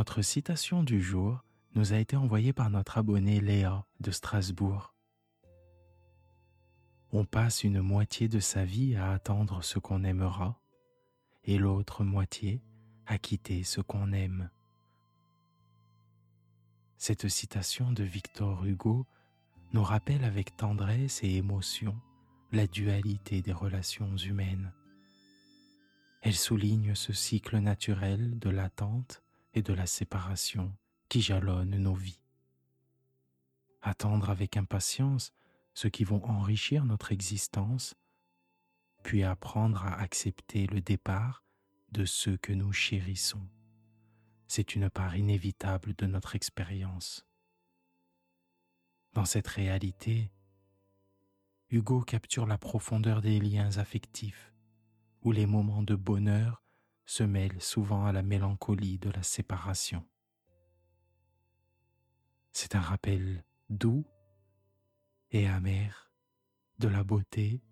Notre citation du jour nous a été envoyée par notre abonné Léa de Strasbourg. On passe une moitié de sa vie à attendre ce qu'on aimera et l'autre moitié à quitter ce qu'on aime. Cette citation de Victor Hugo nous rappelle avec tendresse et émotion la dualité des relations humaines. Elle souligne ce cycle naturel de l'attente et de la séparation qui jalonnent nos vies. Attendre avec impatience ceux qui vont enrichir notre existence, puis apprendre à accepter le départ de ceux que nous chérissons. C'est une part inévitable de notre expérience. Dans cette réalité, Hugo capture la profondeur des liens affectifs, où les moments de bonheur se mêle souvent à la mélancolie de la séparation. C'est un rappel doux et amer de la beauté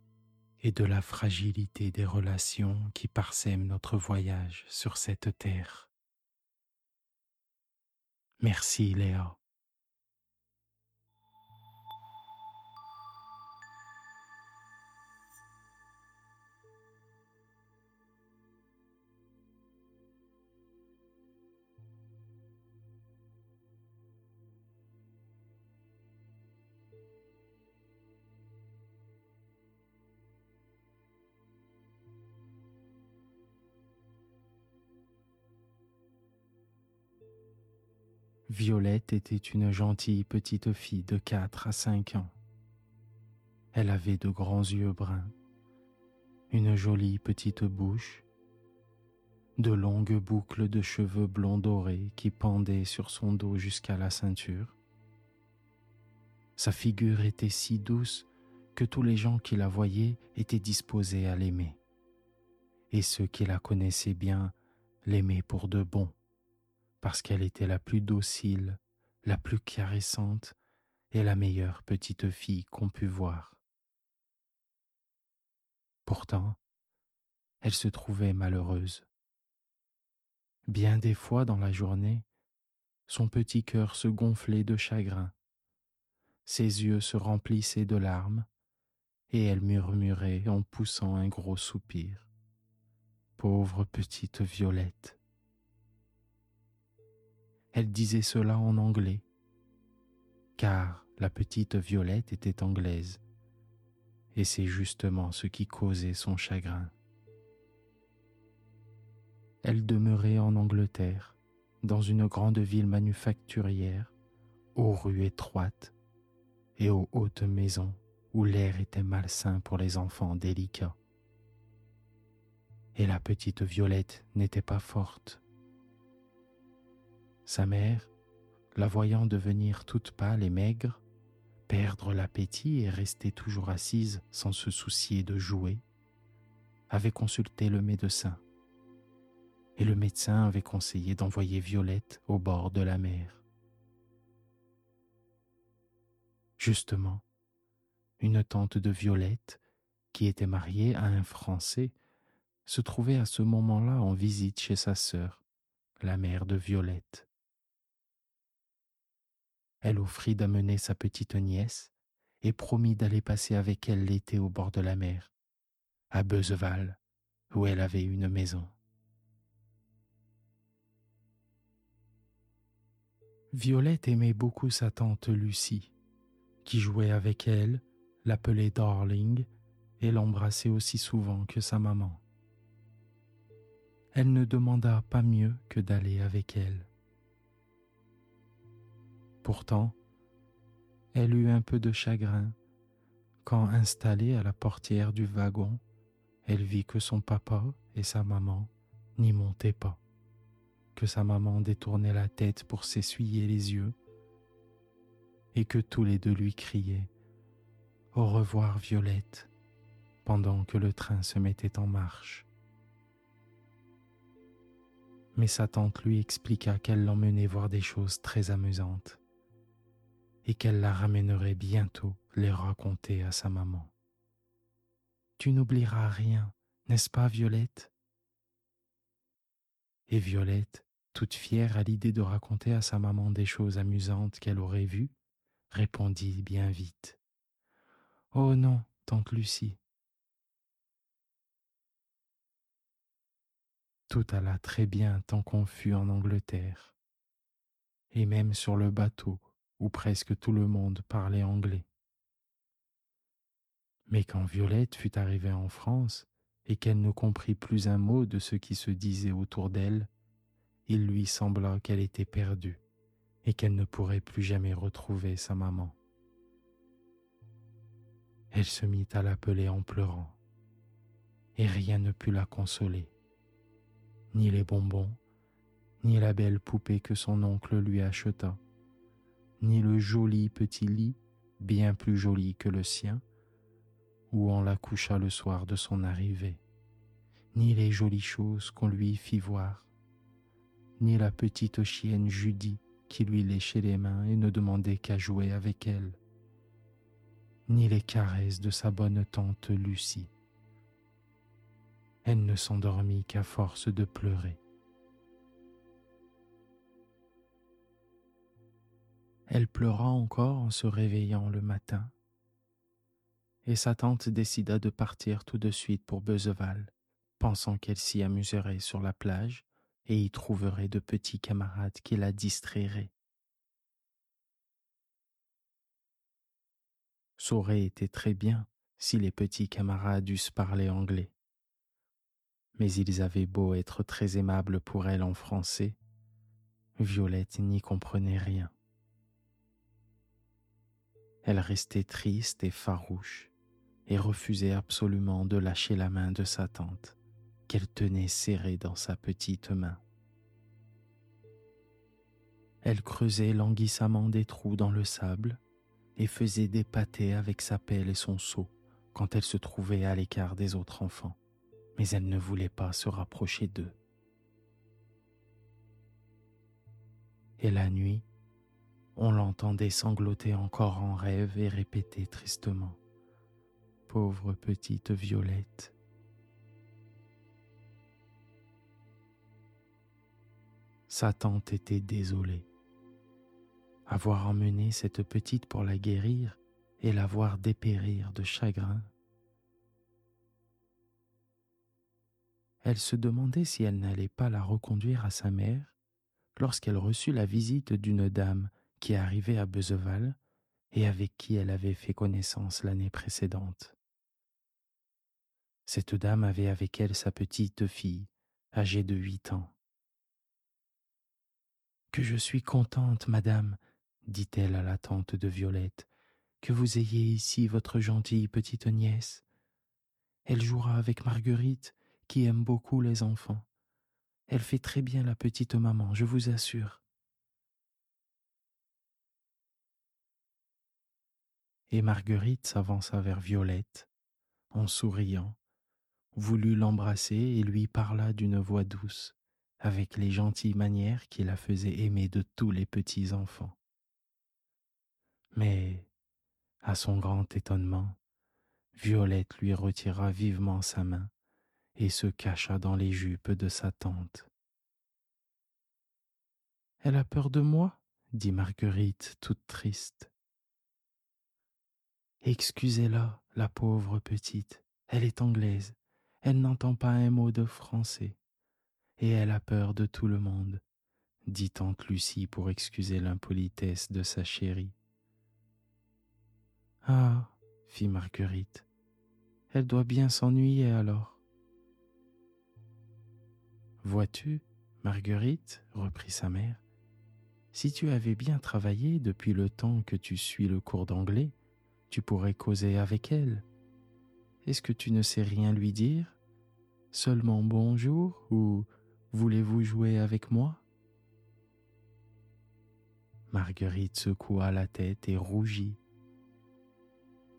et de la fragilité des relations qui parsèment notre voyage sur cette terre. Merci Léa. Violette était une gentille petite fille de quatre à cinq ans. Elle avait de grands yeux bruns, une jolie petite bouche, de longues boucles de cheveux blonds dorés qui pendaient sur son dos jusqu'à la ceinture. Sa figure était si douce que tous les gens qui la voyaient étaient disposés à l'aimer, et ceux qui la connaissaient bien l'aimaient pour de bon parce qu'elle était la plus docile, la plus caressante et la meilleure petite fille qu'on pût voir. Pourtant, elle se trouvait malheureuse. Bien des fois dans la journée, son petit cœur se gonflait de chagrin, ses yeux se remplissaient de larmes, et elle murmurait en poussant un gros soupir. Pauvre petite Violette. Elle disait cela en anglais, car la petite Violette était anglaise, et c'est justement ce qui causait son chagrin. Elle demeurait en Angleterre, dans une grande ville manufacturière, aux rues étroites et aux hautes maisons où l'air était malsain pour les enfants délicats. Et la petite Violette n'était pas forte sa mère, la voyant devenir toute pâle et maigre, perdre l'appétit et rester toujours assise sans se soucier de jouer, avait consulté le médecin. Et le médecin avait conseillé d'envoyer Violette au bord de la mer. Justement, une tante de Violette, qui était mariée à un Français, se trouvait à ce moment-là en visite chez sa sœur, la mère de Violette elle offrit d'amener sa petite nièce et promit d'aller passer avec elle l'été au bord de la mer, à Beuzeval, où elle avait une maison. Violette aimait beaucoup sa tante Lucie, qui jouait avec elle, l'appelait Darling et l'embrassait aussi souvent que sa maman. Elle ne demanda pas mieux que d'aller avec elle. Pourtant, elle eut un peu de chagrin quand, installée à la portière du wagon, elle vit que son papa et sa maman n'y montaient pas, que sa maman détournait la tête pour s'essuyer les yeux, et que tous les deux lui criaient Au revoir Violette, pendant que le train se mettait en marche. Mais sa tante lui expliqua qu'elle l'emmenait voir des choses très amusantes et qu'elle la ramènerait bientôt les raconter à sa maman. Tu n'oublieras rien, n'est-ce pas, Violette? Et Violette, toute fière à l'idée de raconter à sa maman des choses amusantes qu'elle aurait vues, répondit bien vite. Oh non, tante Lucie. Tout alla très bien tant qu'on fut en Angleterre, et même sur le bateau où presque tout le monde parlait anglais. Mais quand Violette fut arrivée en France et qu'elle ne comprit plus un mot de ce qui se disait autour d'elle, il lui sembla qu'elle était perdue et qu'elle ne pourrait plus jamais retrouver sa maman. Elle se mit à l'appeler en pleurant, et rien ne put la consoler, ni les bonbons, ni la belle poupée que son oncle lui acheta, ni le joli petit lit, bien plus joli que le sien, où on la coucha le soir de son arrivée, ni les jolies choses qu'on lui fit voir, ni la petite chienne Judy qui lui léchait les mains et ne demandait qu'à jouer avec elle, ni les caresses de sa bonne tante Lucie. Elle ne s'endormit qu'à force de pleurer. Elle pleura encore en se réveillant le matin, et sa tante décida de partir tout de suite pour Beuzeval, pensant qu'elle s'y amuserait sur la plage et y trouverait de petits camarades qui la distrairaient. Ça aurait été très bien si les petits camarades eussent parlé anglais. Mais ils avaient beau être très aimables pour elle en français, Violette n'y comprenait rien. Elle restait triste et farouche et refusait absolument de lâcher la main de sa tante, qu'elle tenait serrée dans sa petite main. Elle creusait languissamment des trous dans le sable et faisait des pâtés avec sa pelle et son seau quand elle se trouvait à l'écart des autres enfants, mais elle ne voulait pas se rapprocher d'eux. Et la nuit, on l'entendait sangloter encore en rêve et répéter tristement Pauvre petite Violette. Sa tante était désolée. Avoir emmené cette petite pour la guérir et la voir dépérir de chagrin. Elle se demandait si elle n'allait pas la reconduire à sa mère lorsqu'elle reçut la visite d'une dame qui arrivait à Bezeval et avec qui elle avait fait connaissance l'année précédente. Cette dame avait avec elle sa petite fille, âgée de huit ans. Que je suis contente, madame, dit-elle à la tante de Violette, que vous ayez ici votre gentille petite nièce. Elle jouera avec Marguerite, qui aime beaucoup les enfants. Elle fait très bien la petite maman, je vous assure. Et Marguerite s'avança vers Violette, en souriant, voulut l'embrasser et lui parla d'une voix douce, avec les gentilles manières qui la faisaient aimer de tous les petits enfants. Mais, à son grand étonnement, Violette lui retira vivement sa main et se cacha dans les jupes de sa tante. Elle a peur de moi? dit Marguerite toute triste. Excusez-la, la pauvre petite, elle est anglaise, elle n'entend pas un mot de français, et elle a peur de tout le monde, dit tante Lucie pour excuser l'impolitesse de sa chérie. Ah, fit Marguerite, elle doit bien s'ennuyer alors. Vois-tu, Marguerite, reprit sa mère, si tu avais bien travaillé depuis le temps que tu suis le cours d'anglais, tu pourrais causer avec elle. Est-ce que tu ne sais rien lui dire? Seulement bonjour ou voulez-vous jouer avec moi? Marguerite secoua la tête et rougit.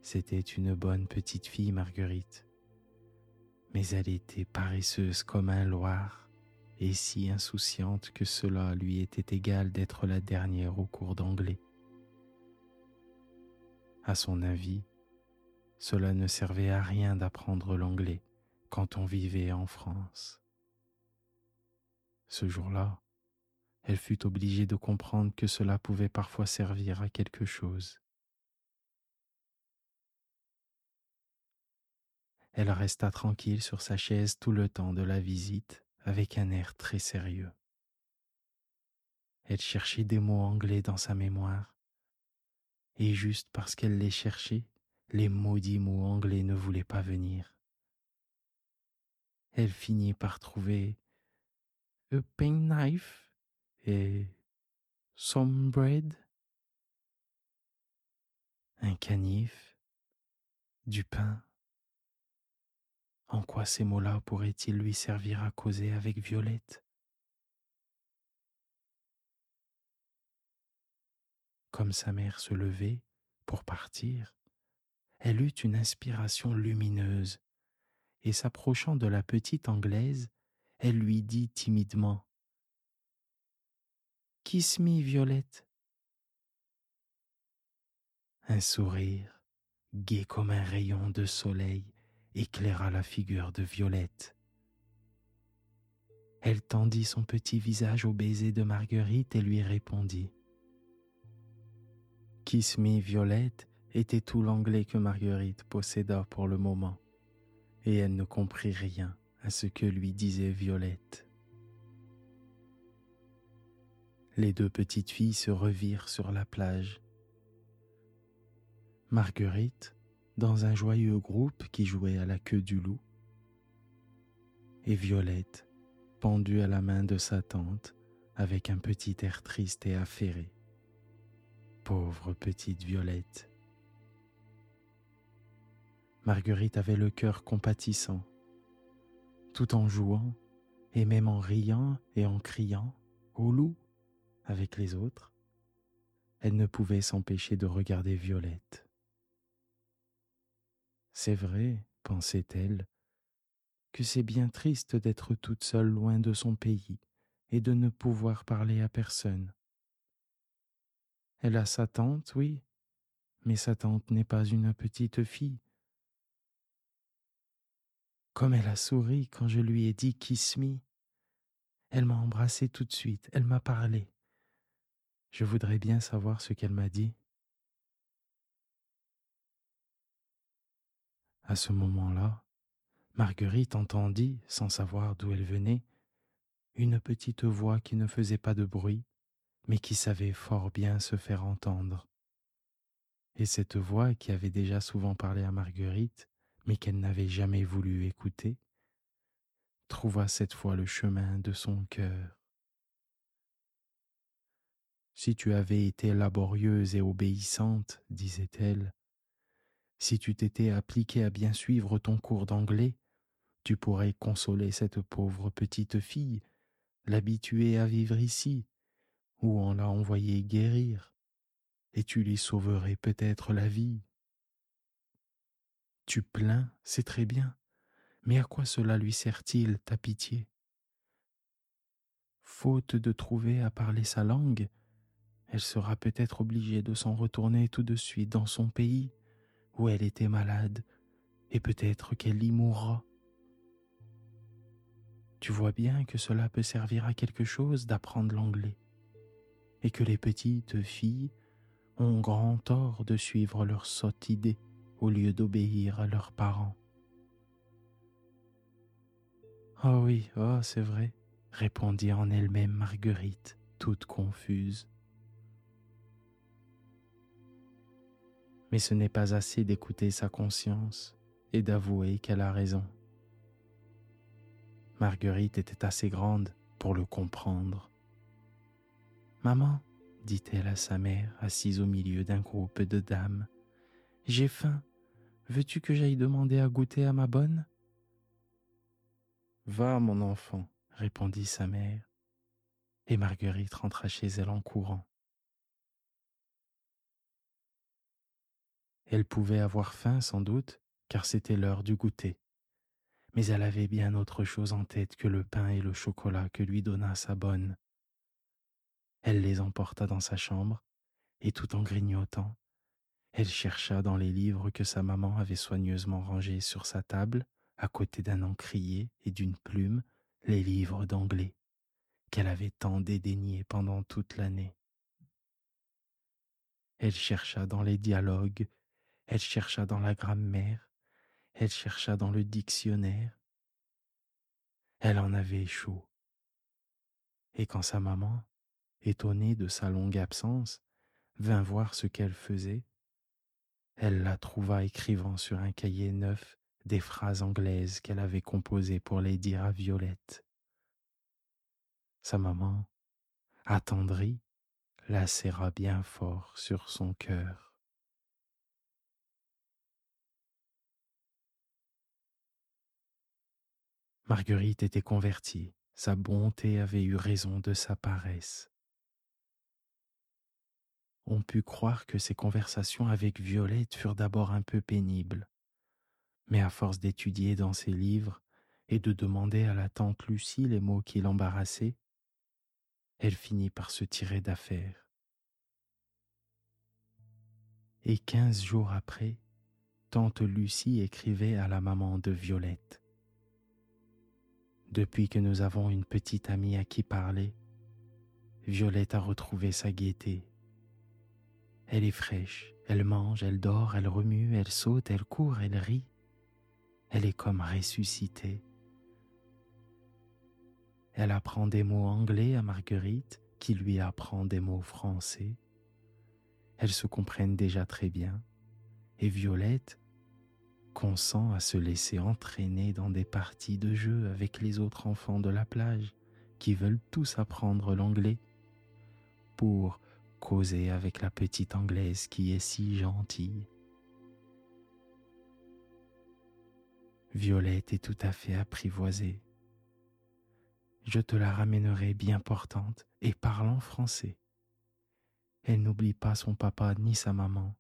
C'était une bonne petite fille, Marguerite, mais elle était paresseuse comme un loir et si insouciante que cela lui était égal d'être la dernière au cours d'anglais. À son avis, cela ne servait à rien d'apprendre l'anglais quand on vivait en France. Ce jour-là, elle fut obligée de comprendre que cela pouvait parfois servir à quelque chose. Elle resta tranquille sur sa chaise tout le temps de la visite avec un air très sérieux. Elle cherchait des mots anglais dans sa mémoire, et juste parce qu'elle les cherchait, les maudits mots anglais ne voulaient pas venir. Elle finit par trouver a penknife et some bread, un canif, du pain. En quoi ces mots-là pourraient-ils lui servir à causer avec Violette? Comme sa mère se levait pour partir, elle eut une inspiration lumineuse, et s'approchant de la petite Anglaise, elle lui dit timidement Kiss me, Violette. Un sourire, gai comme un rayon de soleil, éclaira la figure de Violette. Elle tendit son petit visage au baiser de Marguerite et lui répondit. Kiss me, Violette était tout l'anglais que Marguerite posséda pour le moment, et elle ne comprit rien à ce que lui disait Violette. Les deux petites filles se revirent sur la plage. Marguerite, dans un joyeux groupe qui jouait à la queue du loup, et Violette, pendue à la main de sa tante, avec un petit air triste et affairé. Pauvre petite Violette. Marguerite avait le cœur compatissant. Tout en jouant, et même en riant et en criant, au loup, avec les autres, elle ne pouvait s'empêcher de regarder Violette. C'est vrai, pensait-elle, que c'est bien triste d'être toute seule loin de son pays et de ne pouvoir parler à personne. Elle a sa tante, oui, mais sa tante n'est pas une petite fille. Comme elle a souri quand je lui ai dit Kiss me. Elle m'a embrassé tout de suite, elle m'a parlé. Je voudrais bien savoir ce qu'elle m'a dit. À ce moment-là, Marguerite entendit, sans savoir d'où elle venait, une petite voix qui ne faisait pas de bruit, mais qui savait fort bien se faire entendre. Et cette voix qui avait déjà souvent parlé à Marguerite, mais qu'elle n'avait jamais voulu écouter, trouva cette fois le chemin de son cœur. Si tu avais été laborieuse et obéissante, disait-elle, si tu t'étais appliqué à bien suivre ton cours d'anglais, tu pourrais consoler cette pauvre petite fille, l'habituer à vivre ici, où on l'a envoyée guérir, et tu lui sauverais peut-être la vie. Tu plains, c'est très bien, mais à quoi cela lui sert-il, ta pitié? Faute de trouver à parler sa langue, elle sera peut-être obligée de s'en retourner tout de suite dans son pays où elle était malade, et peut-être qu'elle y mourra. Tu vois bien que cela peut servir à quelque chose d'apprendre l'anglais, et que les petites filles ont grand tort de suivre leur sotte idée au lieu d'obéir à leurs parents. Oh oui, oh c'est vrai, répondit en elle-même Marguerite, toute confuse. Mais ce n'est pas assez d'écouter sa conscience et d'avouer qu'elle a raison. Marguerite était assez grande pour le comprendre. Maman, dit-elle à sa mère, assise au milieu d'un groupe de dames, j'ai faim. Veux-tu que j'aille demander à goûter à ma bonne? Va, mon enfant, répondit sa mère, et Marguerite rentra chez elle en courant. Elle pouvait avoir faim sans doute, car c'était l'heure du goûter. Mais elle avait bien autre chose en tête que le pain et le chocolat que lui donna sa bonne. Elle les emporta dans sa chambre, et tout en grignotant, elle chercha dans les livres que sa maman avait soigneusement rangés sur sa table, à côté d'un encrier et d'une plume, les livres d'anglais qu'elle avait tant dédaignés pendant toute l'année. Elle chercha dans les dialogues, elle chercha dans la grammaire, elle chercha dans le dictionnaire. Elle en avait chaud. Et quand sa maman, étonnée de sa longue absence, vint voir ce qu'elle faisait, elle la trouva écrivant sur un cahier neuf des phrases anglaises qu'elle avait composées pour les dire à Violette. Sa maman, attendrie, la serra bien fort sur son cœur. Marguerite était convertie, sa bonté avait eu raison de sa paresse on put croire que ses conversations avec Violette furent d'abord un peu pénibles. Mais à force d'étudier dans ses livres et de demander à la tante Lucie les mots qui l'embarrassaient, elle finit par se tirer d'affaire. Et quinze jours après, tante Lucie écrivait à la maman de Violette. Depuis que nous avons une petite amie à qui parler, Violette a retrouvé sa gaieté elle est fraîche, elle mange, elle dort, elle remue, elle saute, elle court, elle rit. Elle est comme ressuscitée. Elle apprend des mots anglais à Marguerite, qui lui apprend des mots français. Elles se comprennent déjà très bien, et Violette consent à se laisser entraîner dans des parties de jeu avec les autres enfants de la plage qui veulent tous apprendre l'anglais pour causer avec la petite Anglaise qui est si gentille. Violette est tout à fait apprivoisée. Je te la ramènerai bien portante et parlant français. Elle n'oublie pas son papa ni sa maman,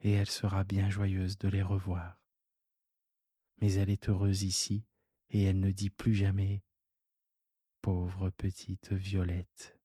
et elle sera bien joyeuse de les revoir. Mais elle est heureuse ici, et elle ne dit plus jamais Pauvre petite Violette.